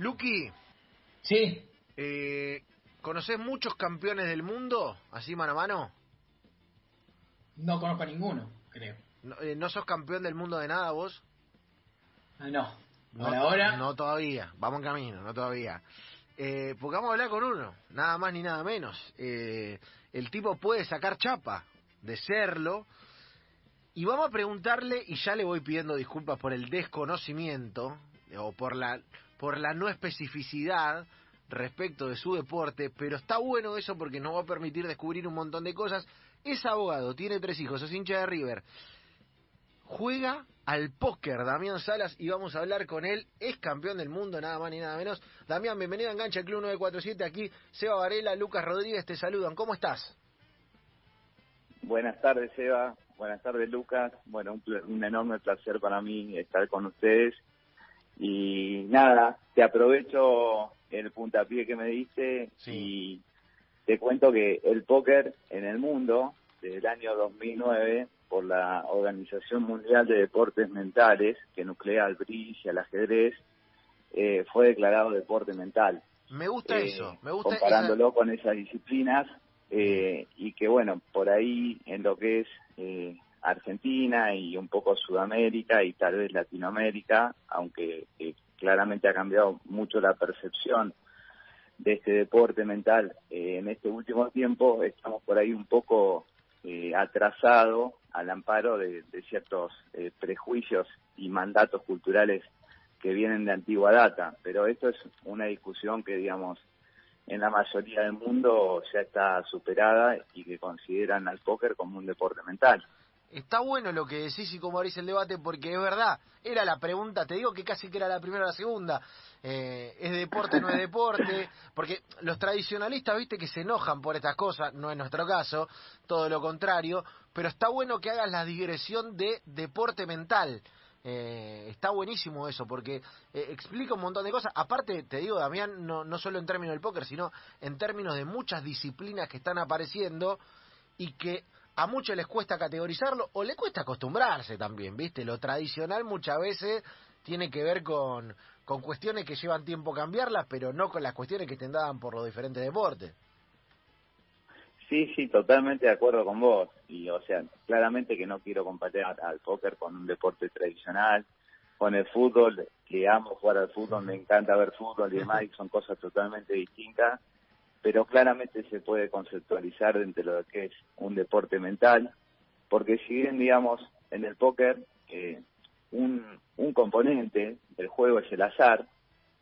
Luqui, Sí, eh, ¿conoces muchos campeones del mundo, así mano a mano? no conozco a ninguno, creo. No, eh, ¿no sos campeón del mundo de nada vos? Ah, no. No, Por ahora, No todavía, vamos en camino, no todavía. Eh, porque vamos a hablar con uno, nada más ni nada menos. Eh, el tipo puede sacar chapa de serlo. Y vamos a preguntarle, y ya le voy pidiendo disculpas por el desconocimiento o por la, por la no especificidad respecto de su deporte, pero está bueno eso porque nos va a permitir descubrir un montón de cosas. Es abogado, tiene tres hijos, es hincha de River, juega al póker Damián Salas y vamos a hablar con él. Es campeón del mundo, nada más ni nada menos. Damián, bienvenido a Engancha Club 947. Aquí Seba Varela, Lucas Rodríguez te saludan. ¿Cómo estás? Buenas tardes, Eva. Buenas tardes, Lucas. Bueno, un, un enorme placer para mí estar con ustedes. Y nada, te aprovecho el puntapié que me diste Sí. y te cuento que el póker en el mundo, desde el año 2009, por la Organización Mundial de Deportes Mentales, que nuclea al bridge y al ajedrez, eh, fue declarado deporte mental. Me gusta Eh, eso, me gusta esa- comparándolo con esas disciplinas eh, y que bueno por ahí en lo que es eh, Argentina y un poco Sudamérica y tal vez Latinoamérica aunque eh, claramente ha cambiado mucho la percepción de este deporte mental eh, en este último tiempo estamos por ahí un poco eh, atrasado al amparo de, de ciertos eh, prejuicios y mandatos culturales que vienen de antigua data, pero esto es una discusión que, digamos, en la mayoría del mundo ya está superada y que consideran al póker como un deporte mental. Está bueno lo que decís y cómo abrís el debate porque es verdad, era la pregunta, te digo que casi que era la primera o la segunda, eh, es deporte, no es deporte, porque los tradicionalistas, viste, que se enojan por estas cosas, no es nuestro caso, todo lo contrario, pero está bueno que hagas la digresión de deporte mental. Eh, está buenísimo eso porque eh, explica un montón de cosas. Aparte, te digo, Damián, no, no solo en términos del póker, sino en términos de muchas disciplinas que están apareciendo y que a muchos les cuesta categorizarlo o le cuesta acostumbrarse también, ¿viste? Lo tradicional muchas veces tiene que ver con, con cuestiones que llevan tiempo cambiarlas, pero no con las cuestiones que te daban por los diferentes deportes. Sí, sí, totalmente de acuerdo con vos. Y, o sea, claramente que no quiero comparar al póker con un deporte tradicional, con el fútbol, que amo jugar al fútbol, me encanta ver fútbol y demás, y son cosas totalmente distintas, pero claramente se puede conceptualizar dentro de lo que es un deporte mental, porque si bien, digamos, en el póker, eh, un, componente del juego es el azar,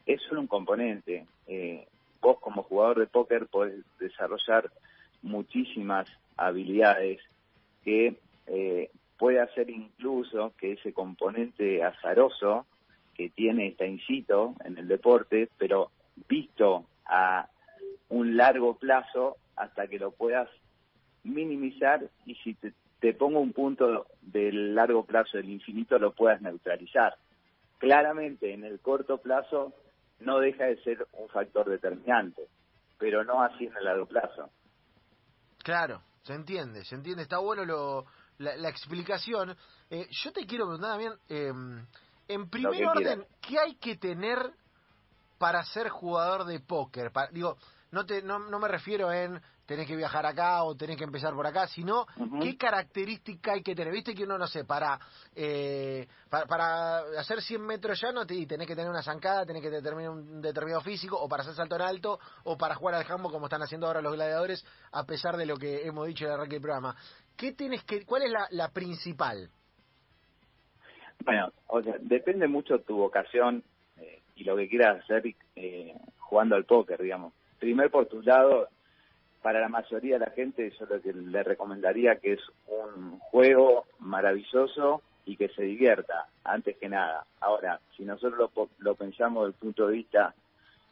es solo un componente. Eh, vos como jugador de póker podés desarrollar muchísimas habilidades que eh, puede hacer incluso que ese componente azaroso que tiene está incito en el deporte, pero visto a un largo plazo hasta que lo puedas minimizar y si te, te pongo un punto del largo plazo del infinito lo puedas neutralizar. Claramente en el corto plazo no deja de ser un factor determinante, pero no así en el largo plazo. Claro, se entiende, se entiende, está bueno lo, la, la explicación. Eh, yo te quiero preguntar también, eh, en primer orden, quieras. ¿qué hay que tener para ser jugador de póker? Pa- digo, no, te, no, no me refiero en tenés que viajar acá o tenés que empezar por acá, sino qué característica hay que tener. Viste que uno, no sé, para, eh, para, para hacer 100 metros llano te, tenés que tener una zancada, tenés que determinar un determinado físico, o para hacer salto en alto, o para jugar al jambo como están haciendo ahora los gladiadores, a pesar de lo que hemos dicho en el arranque del programa. ¿Qué tienes que, ¿Cuál es la, la principal? Bueno, o sea, depende mucho tu vocación eh, y lo que quieras hacer eh, jugando al póker, digamos. Primer por tu lado, para la mayoría de la gente yo lo que le recomendaría que es un juego maravilloso y que se divierta, antes que nada. Ahora, si nosotros lo, lo pensamos desde el punto de vista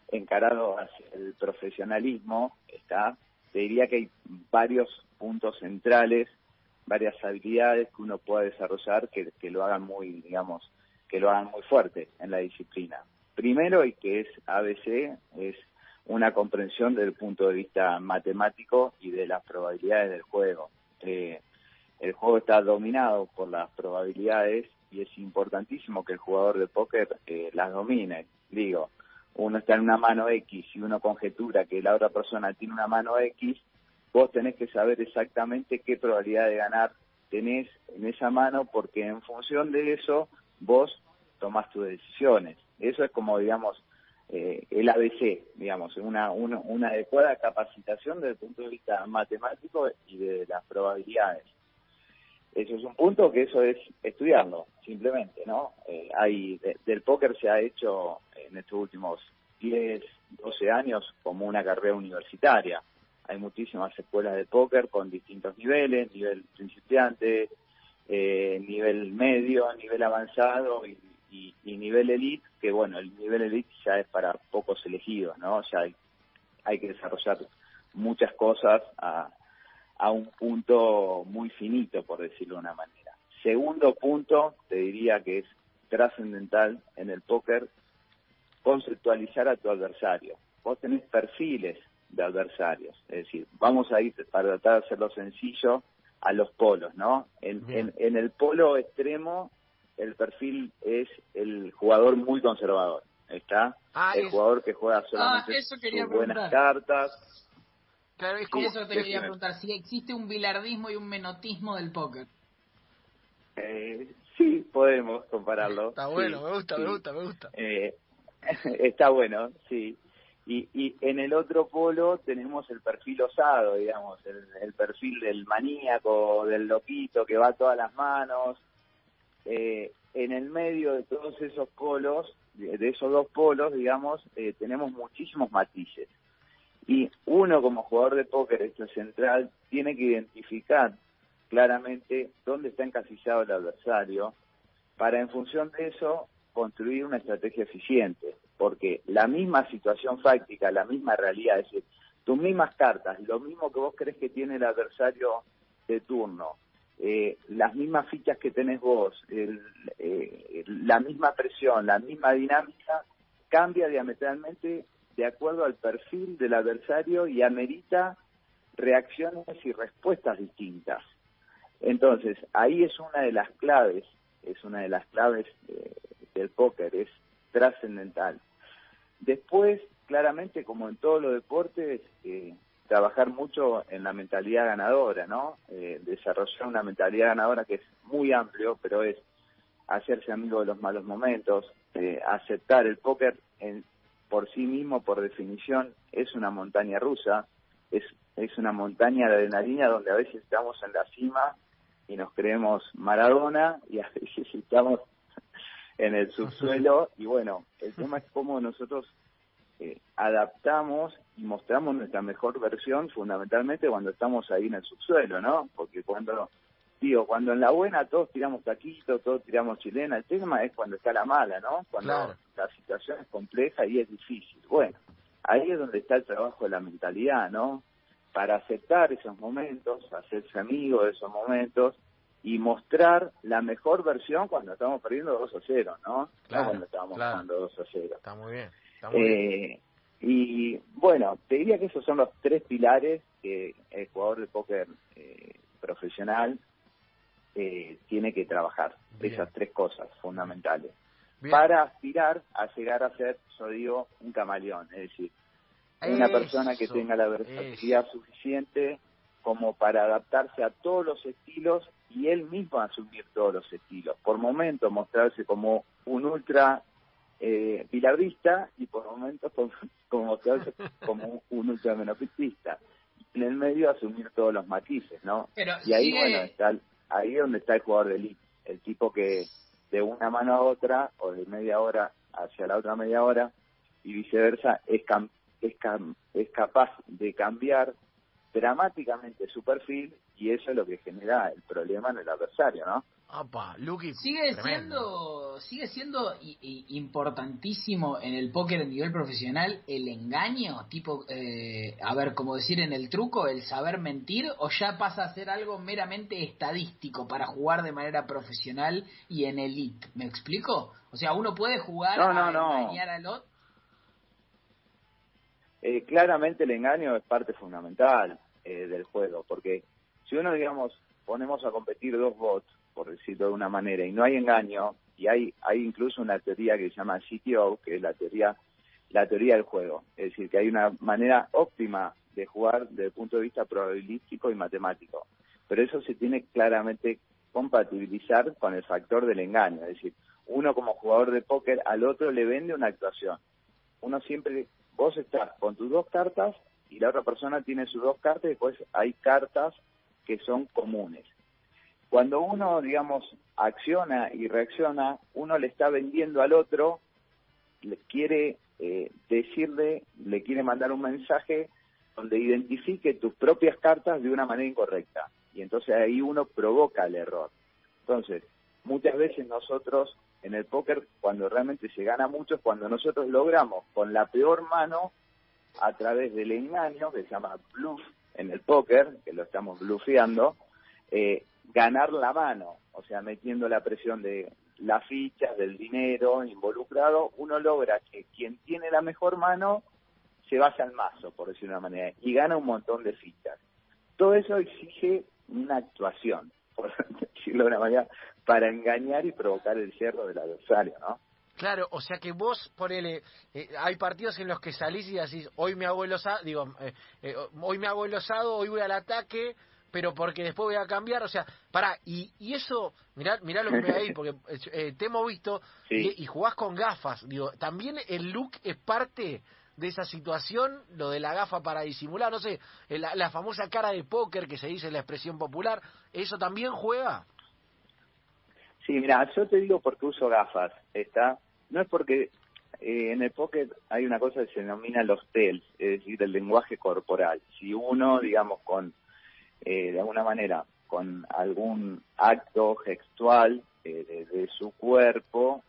encarado hacia el profesionalismo, está, te diría que hay varios puntos centrales, varias habilidades que uno pueda desarrollar que, que lo hagan muy, digamos, que lo hagan muy fuerte en la disciplina. Primero, y que es ABC, es una comprensión desde el punto de vista matemático y de las probabilidades del juego. Eh, el juego está dominado por las probabilidades y es importantísimo que el jugador de póker eh, las domine. Digo, uno está en una mano X y uno conjetura que la otra persona tiene una mano X, vos tenés que saber exactamente qué probabilidad de ganar tenés en esa mano porque en función de eso vos tomás tus decisiones. Eso es como, digamos, eh, el ABC, digamos, una, una, una adecuada capacitación desde el punto de vista matemático y de las probabilidades. Eso es un punto que eso es estudiarlo, simplemente, ¿no? Eh, hay del póker se ha hecho en estos últimos 10, 12 años como una carrera universitaria. Hay muchísimas escuelas de póker con distintos niveles, nivel principiante, eh, nivel medio, nivel avanzado y, y, nivel elite, que bueno, el nivel elite ya es para pocos elegidos, ¿no? O sea, hay, hay que desarrollar muchas cosas a, a un punto muy finito, por decirlo de una manera. Segundo punto, te diría que es trascendental en el póker, conceptualizar a tu adversario. Vos tenés perfiles de adversarios, es decir, vamos a ir para tratar de hacerlo sencillo a los polos, ¿no? En, en, el polo extremo, el perfil es el jugador muy conservador, ¿está? Ah, el jugador que juega solamente ah, buenas cartas, Claro, es como... eso te quería preguntar, si existe un bilardismo y un menotismo del póker. Eh, sí, podemos compararlo. Está bueno, me gusta, me gusta, me gusta. Eh, está bueno, sí. Y, y en el otro polo tenemos el perfil osado, digamos, el, perfil del maníaco, del loquito que va a todas las manos. Eh, en el medio de todos esos polos, de, esos dos polos, digamos, eh, tenemos muchísimos matices. Y uno como jugador de póker, esto central, tiene que identificar claramente dónde está encasillado el adversario para en función de eso construir una estrategia eficiente. Porque la misma situación fáctica, la misma realidad, es decir, tus mismas cartas, lo mismo que vos crees que tiene el adversario de turno, eh, las mismas fichas que tenés vos, eh, la misma presión, la misma dinámica, cambia diametralmente de acuerdo al perfil del adversario y amerita reacciones y respuestas distintas. Entonces, ahí es una de las claves, es una de las claves eh, del póker, es trascendental. Después, claramente, como en todos los deportes, eh, trabajar mucho en la mentalidad ganadora, ¿no? Eh, desarrollar una mentalidad ganadora que es muy amplio, pero es hacerse amigo de los malos momentos, aceptar el póker en, por sí mismo, por definición, es una montaña rusa, es, es una montaña de adrenalina donde a veces estamos en la cima y nos creemos Maradona y a veces estamos en el subsuelo y bueno, el tema es cómo nosotros eh, adaptamos y mostramos nuestra mejor versión fundamentalmente cuando estamos ahí en el subsuelo, ¿no? Porque cuando digo, cuando en la buena todos tiramos taquito, todos tiramos chilena, el tema es cuando está la mala, ¿no? Cuando la situación es compleja y es difícil. Bueno, ahí es donde está el trabajo de la mentalidad, ¿no? Para aceptar esos momentos, hacerse amigo de esos momentos y mostrar la mejor versión cuando estamos perdiendo 2 a 0, ¿no? no cuando estamos ganando 2 a 0. Está muy bien. Eh, Y bueno, te diría que esos son los tres pilares que el jugador de póker eh, profesional eh, tiene que trabajar. Esas tres cosas fundamentales. Para aspirar a llegar a ser, yo digo, un camaleón. Es decir, una persona que tenga la versatilidad suficiente como para adaptarse a todos los estilos y él mismo asumir todos los estilos. Por momentos mostrarse como un ultra eh, y por momentos como, mostrarse como un ultra menopistista. En el medio asumir todos los matices, ¿no? y ahí, bueno, está ahí es donde está el jugador de elite, el tipo que de una mano a otra o de media hora hacia la otra media hora y viceversa es, es, es capaz de cambiar dramáticamente su perfil y eso es lo que genera el problema en el adversario, ¿no? Sigue siendo sigue siendo importantísimo en el póker a nivel profesional el engaño, tipo, eh, a ver, como decir en el truco, el saber mentir, o ya pasa a ser algo meramente estadístico para jugar de manera profesional y en elite. ¿Me explico? O sea, uno puede jugar a engañar al otro. Eh, claramente el engaño es parte fundamental eh, del juego, porque si uno, digamos, ponemos a competir dos bots, por decirlo de una manera, y no hay engaño, y hay, hay incluso una teoría que se llama CTO, que es la teoría la teoría del juego. Es decir, que hay una manera óptima de jugar desde el punto de vista probabilístico y matemático. Pero eso se tiene claramente compatibilizar con el factor del engaño. Es decir, uno como jugador de póker al otro le vende una actuación. Uno siempre, vos estás con tus dos cartas y la otra persona tiene sus dos cartas y después hay cartas que son comunes. Cuando uno, digamos, acciona y reacciona, uno le está vendiendo al otro, le quiere eh, decirle, le quiere mandar un mensaje donde identifique tus propias cartas de una manera incorrecta. Y entonces ahí uno provoca el error. Entonces, muchas veces nosotros en el póker, cuando realmente se gana mucho, es cuando nosotros logramos con la peor mano, a través del engaño, que se llama bluff en el póker, que lo estamos bluffeando, eh, ganar la mano, o sea, metiendo la presión de las fichas, del dinero involucrado, uno logra que quien tiene la mejor mano se vaya al mazo, por decirlo de una manera, y gana un montón de fichas. Todo eso exige una actuación, por decirlo de una manera, para engañar y provocar el cierre del adversario, ¿no? Claro, o sea que vos, ponele, eh, hay partidos en los que salís y decís, hoy me hago el osado, digo, eh, eh, hoy me hago el osado, hoy voy al ataque, pero porque después voy a cambiar, o sea, pará, y, y eso, mirá, mirá lo que me ahí, porque te hemos visto y, y, jugás con gafas, digo, también el look es parte de esa situación, lo de la gafa para disimular, no sé, la, la famosa cara de póker que se dice en la expresión popular, ¿eso también juega? Sí, mira, yo te digo porque uso gafas, ¿está? No es porque eh, en el póker hay una cosa que se denomina los TELS, es decir, el lenguaje corporal. Si uno, digamos, con, eh, de alguna manera, con algún acto gestual eh, de, su cuerpo,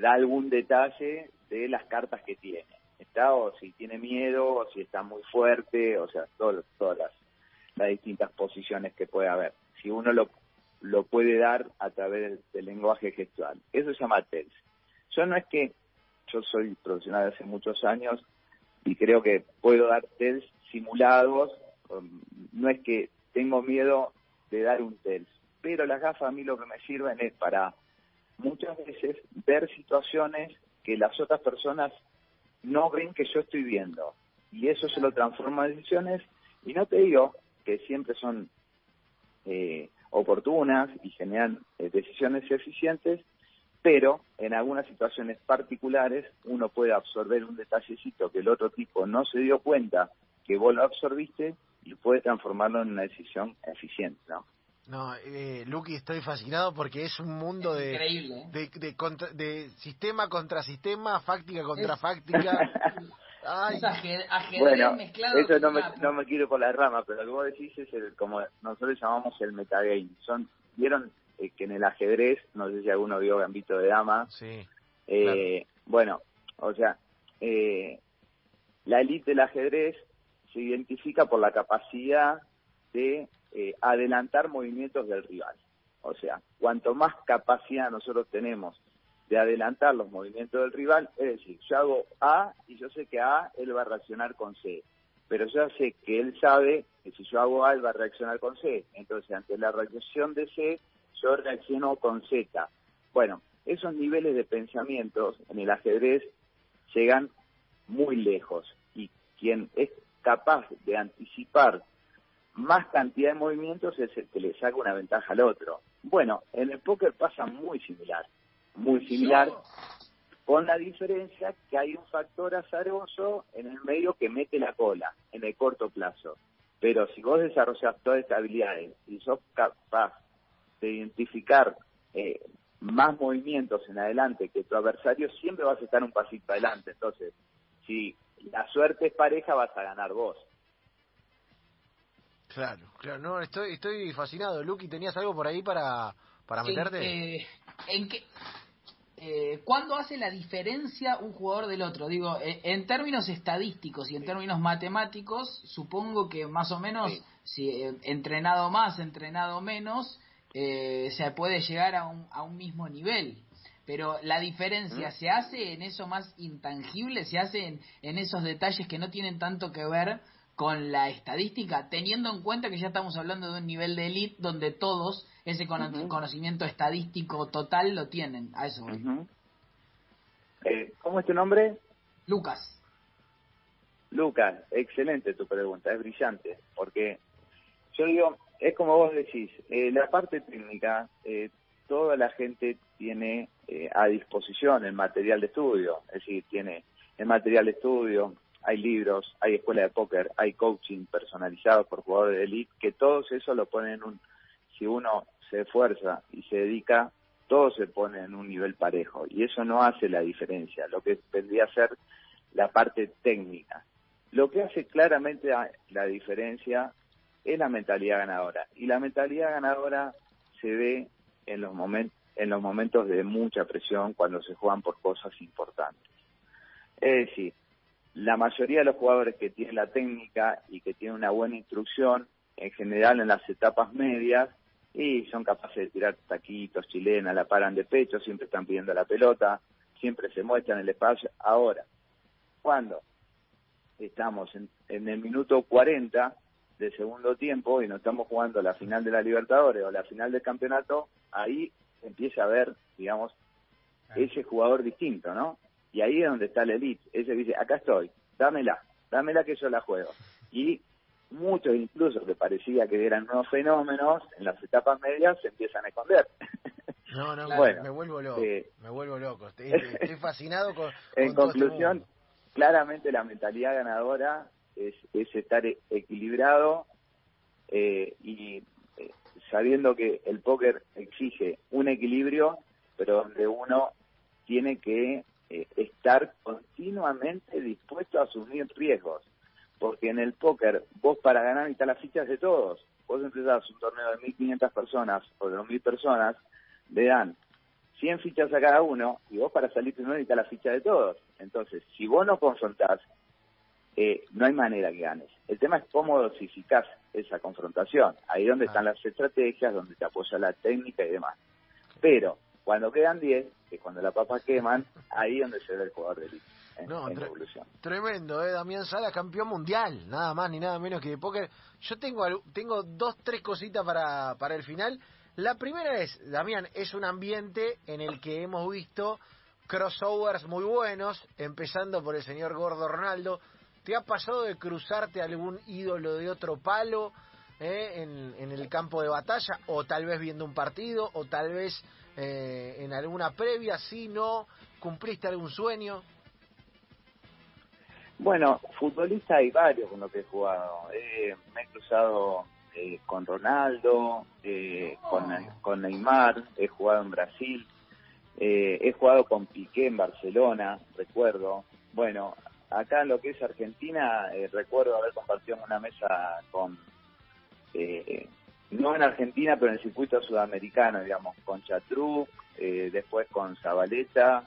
da algún detalle de las cartas que tiene, ¿está? O si tiene miedo, o si está muy fuerte, o sea, todas las, distintas posiciones que puede haber. Si uno lo lo puede dar a través del, lenguaje gestual. Eso se llama TELS. Yo no es que yo soy profesional de hace muchos años y creo que puedo dar TELS simulados, no es que tengo miedo de dar un TELS, pero las gafas a mí lo que me sirven es para muchas veces ver situaciones que las otras personas no ven que yo estoy viendo. Y eso se lo transforma en decisiones. Y no te digo que siempre son eh, oportunas y generan eh, decisiones eficientes, pero en algunas situaciones particulares uno puede absorber un detallecito que el otro tipo no se dio cuenta que vos lo absorbiste y puede transformarlo en una decisión eficiente, ¿no? No, eh, Lucky, estoy fascinado porque es un mundo de, ¿eh? de, de, de, sistema contra sistema, fáctica contra fáctica. bueno, eso no me, no me quiero por la rama, pero lo que vos decís es el, como nosotros llamamos el metagame. Son, vieron eh, que en el ajedrez, no sé si alguno vio Gambito de Dama. Sí. Eh, Bueno, o sea, eh, la élite del ajedrez se identifica por la capacidad de eh, adelantar movimientos del rival. O sea, cuanto más capacidad nosotros tenemos de adelantar los movimientos del rival, es decir, yo hago A y yo sé que A él va a reaccionar con C, pero yo sé que él sabe que si yo hago A él va a reaccionar con C, entonces ante la reacción de C yo reacciono con Z. Bueno, esos niveles de pensamientos en el ajedrez llegan muy lejos y quien es capaz de anticipar más cantidad de movimientos es el que le saca una ventaja al otro. Bueno, en el póker pasa muy similar muy similar, con la diferencia que hay un factor azaroso en el medio que mete la cola en el corto plazo. Pero si vos desarrollas todas estas habilidades y sos capaz de identificar eh, más movimientos en adelante que tu adversario, siempre vas a estar un pasito adelante. Entonces, si la suerte es pareja, vas a ganar vos. Claro, claro, no, estoy, estoy fascinado. Lucky, ¿tenías algo por ahí para, para meterte? Eh, ¿En qué? eh, ¿cuándo hace la diferencia un jugador del otro? Digo, eh, en términos estadísticos y en términos matemáticos, supongo que más o menos, si eh, entrenado más, entrenado menos, eh, se puede llegar a un, a un mismo nivel. Pero la diferencia se hace en eso más intangible, se hace en, en esos detalles que no tienen tanto que ver con la estadística, teniendo en cuenta que ya estamos hablando de un nivel de elite donde todos ese conocimiento estadístico total lo tienen. A eso eh, ¿Cómo es tu nombre? Lucas. Lucas, excelente tu pregunta, es brillante, porque yo digo, es como vos decís, eh, la parte técnica, eh, toda la gente tiene eh, a disposición el material de estudio, es decir, tiene el material de estudio, hay libros, hay escuela de póker, hay coaching personalizado por jugadores de elite, que todos eso lo ponen en un, si uno se esfuerza y se dedica, todo se pone en un nivel parejo y eso no hace la diferencia, lo que vendría a ser la parte técnica. Lo que hace claramente la diferencia es la mentalidad ganadora. Y la mentalidad ganadora se ve en los, momentos en los momentos de mucha presión cuando se juegan por cosas importantes. Es decir, la mayoría de los jugadores que tienen la técnica y que tienen una buena instrucción, en general en las etapas medias, y son capaces de tirar taquitos, chilenas, la paran de pecho, siempre están pidiendo la pelota, siempre se muestran el espacio. Ahora, cuando estamos en, el minuto 40 del segundo tiempo y no estamos jugando la final de la Libertadores o la final del campeonato, ahí empieza a ver, digamos, ese jugador distinto, ¿no? Y ahí es donde está el elite. Ese dice, acá estoy, dámela, dámela que yo la juego. Y muchos incluso que parecía que eran nuevos fenómenos, en las etapas medias se empiezan a esconder. No, no, bueno, me vuelvo loco, eh, me vuelvo loco. Estoy, fascinado con... en este conclusión, claramente la mentalidad ganadora es, es estar equilibrado eh, y sabiendo que el póker exige un equilibrio, pero donde uno tiene que eh, estar continuamente dispuesto a asumir riesgos. Porque en el póker, vos para ganar necesitas las fichas de todos. Vos empezás un torneo de 1.500 personas o de 2.000 personas, le dan 100 fichas a cada uno y vos para salir primero necesitas la ficha de todos. Entonces, si vos no confrontás, eh, no hay manera que ganes. El tema es cómo dosificás esa confrontación. Ahí donde están las estrategias, donde te apoya la técnica y demás. Pero cuando quedan 10, que es cuando la papa queman, ahí donde se ve el jugador de élite. En, no, evolución. Tremendo, ¿eh? Damián Sala, campeón mundial, nada más ni nada menos que de póker. Yo tengo tengo dos, tres cositas para, para el final. La primera es, Damián, es un ambiente en el que hemos visto crossovers muy buenos, empezando por el señor Gordo Ronaldo, ¿Te ha pasado de cruzarte algún ídolo de otro palo eh, en, el campo de batalla? O tal vez viendo un partido, o tal vez eh, en alguna previa, si no, cumpliste algún sueño. Bueno, futbolista hay varios con los que he jugado. Eh, me he cruzado con Ronaldo, con, con Neymar, he jugado en Brasil, he jugado con Piqué en Barcelona, recuerdo. Bueno, acá en lo que es Argentina, eh, recuerdo haber compartido una mesa con, eh, no en Argentina, pero en el circuito sudamericano, digamos, con Chatru, eh, después con Zabaleta,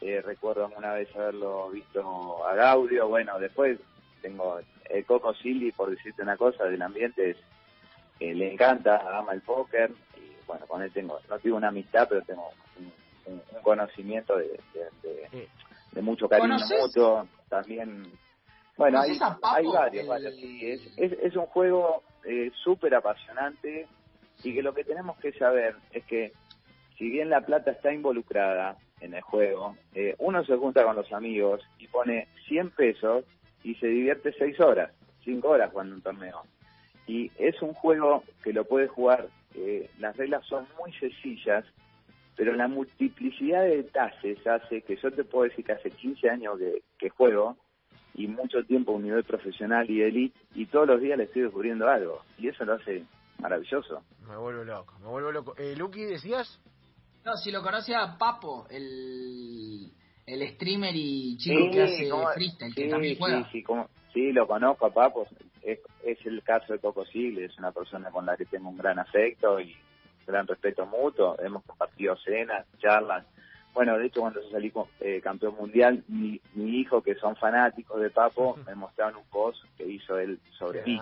recuerdo una vez haberlo visto a Gaudio, bueno, después tengo el Coco Silly, por decirte una cosa, del ambiente, le encanta, ama el póker, y bueno, con él tengo, no tengo una amistad, pero tengo un, conocimiento de, mucho cariño mutuo también, bueno, hay, hay varios, es, es, un juego eh, súper apasionante y que lo que tenemos que saber es que si bien la plata está involucrada en el juego, eh, uno se junta con los amigos y pone 100 pesos y se divierte 6 horas, 5 horas jugando un torneo. Y es un juego que lo puede jugar, eh, las reglas son muy sencillas, pero la multiplicidad de detalles hace que yo te puedo decir que hace 15 años que, juego y mucho tiempo a un nivel profesional y elite y todos los días le estoy descubriendo algo y eso lo hace maravilloso. Me vuelvo loco, me vuelvo loco. Eh, Lucky, ¿decías? No, si lo conoce a Papo, el, el streamer y chico que hace freestyle, que también juega. Sí, sí, lo conozco a Papo, es, es el caso de Coco Sigle, es una persona con la que tengo un gran afecto y gran respeto mutuo, hemos compartido cenas, charlas. Bueno, de hecho, cuando yo salí eh, campeón mundial, mi, mi, hijo, que son fanáticos de Papo, me mostraron un post que hizo él sobre mí.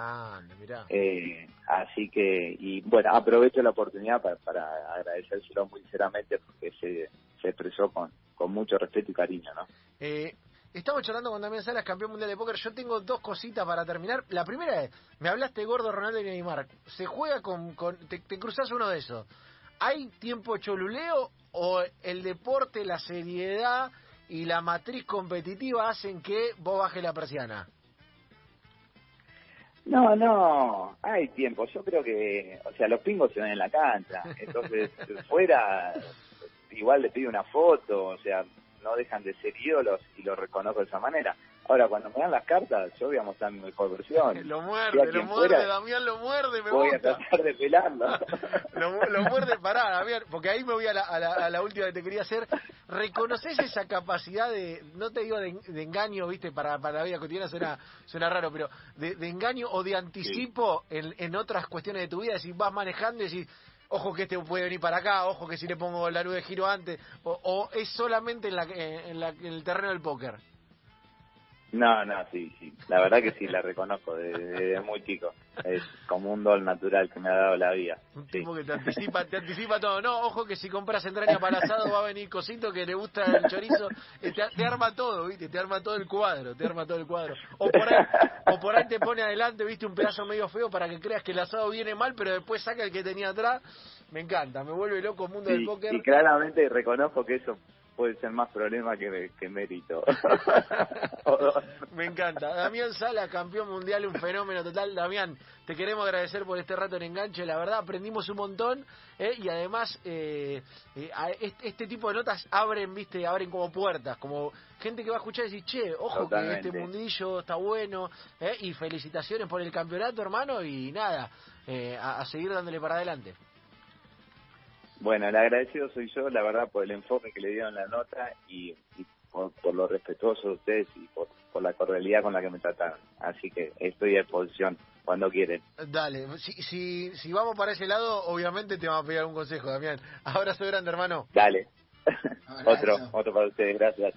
Eh, así que, y bueno, aprovecho la oportunidad para, para agradecérselo muy sinceramente porque se, se expresó con, con mucho respeto y cariño, ¿no? Eh, Estamos charlando con Damián Salas, campeón mundial de póker. Yo tengo dos cositas para terminar. La primera es, me hablaste gordo Ronaldo y Neymar. ¿Se juega con, te, te cruzas uno de esos? ¿Hay tiempo choluleo o el deporte, la seriedad y la matriz competitiva hacen que vos bajes la persiana. No, no, hay tiempo. Yo creo que, o sea, los pingos se ven en la cancha. Entonces, fuera, igual le pido una foto, o sea, no dejan de ser ídolos y lo reconozco de esa manera. Ahora, cuando me dan las cartas, yo voy a mostrar mi mejor versión. lo muerde, lo muerde, Damián lo muerde, me Voy a tratar de pelarlo. lo, muerde, pará, Damián, porque ahí me voy a la, a la, última que te quería hacer. ¿Reconoces esa capacidad de, no te digo de, engaño, viste, para, para la vida cotidiana suena, suena raro, pero de, engaño o de anticipo en, en otras cuestiones de tu vida? Si vas manejando y decís, ojo que este puede venir para acá, ojo que si le pongo la luz de giro antes, o, es solamente en, la, en, la, en el terreno del póker? No, no, sí, sí. La verdad que sí, la reconozco desde, muy chico. Es como un don natural que me ha dado la vida. Un tipo que te anticipa, te anticipa todo. No, ojo que si compras entraña para asado va a venir cosito que le gusta el chorizo. Eh, te, arma todo, ¿viste? Te arma todo el cuadro, te arma todo el cuadro. O por ahí, o por ahí te pone adelante, ¿viste? Un pedazo medio feo para que creas que el asado viene mal, pero después saca el que tenía atrás. Me encanta, me vuelve loco el mundo del póker. Y claramente reconozco que eso puede ser más problema que, que mérito. Me encanta. Damián Sala, campeón mundial, un fenómeno total. Damián, te queremos agradecer por este rato en enganche. La verdad, aprendimos un montón ¿eh? y además eh, eh este, tipo de notas abren, viste, abren como puertas, como gente que va a escuchar y decir, che, ojo que este mundillo está bueno ¿eh? y felicitaciones por el campeonato, hermano, y nada, a seguir dándole para adelante. Bueno, el agradecido soy yo, la verdad, por el enfoque que le dieron la nota y, por, lo respetuoso de ustedes y por, la cordialidad con la que me trataron. Así que estoy a disposición cuando quieren. Dale, si, si, si vamos para ese lado, obviamente te vamos a pedir un consejo, Damián. Abrazo grande, hermano. Dale. otro, otro para ustedes, gracias.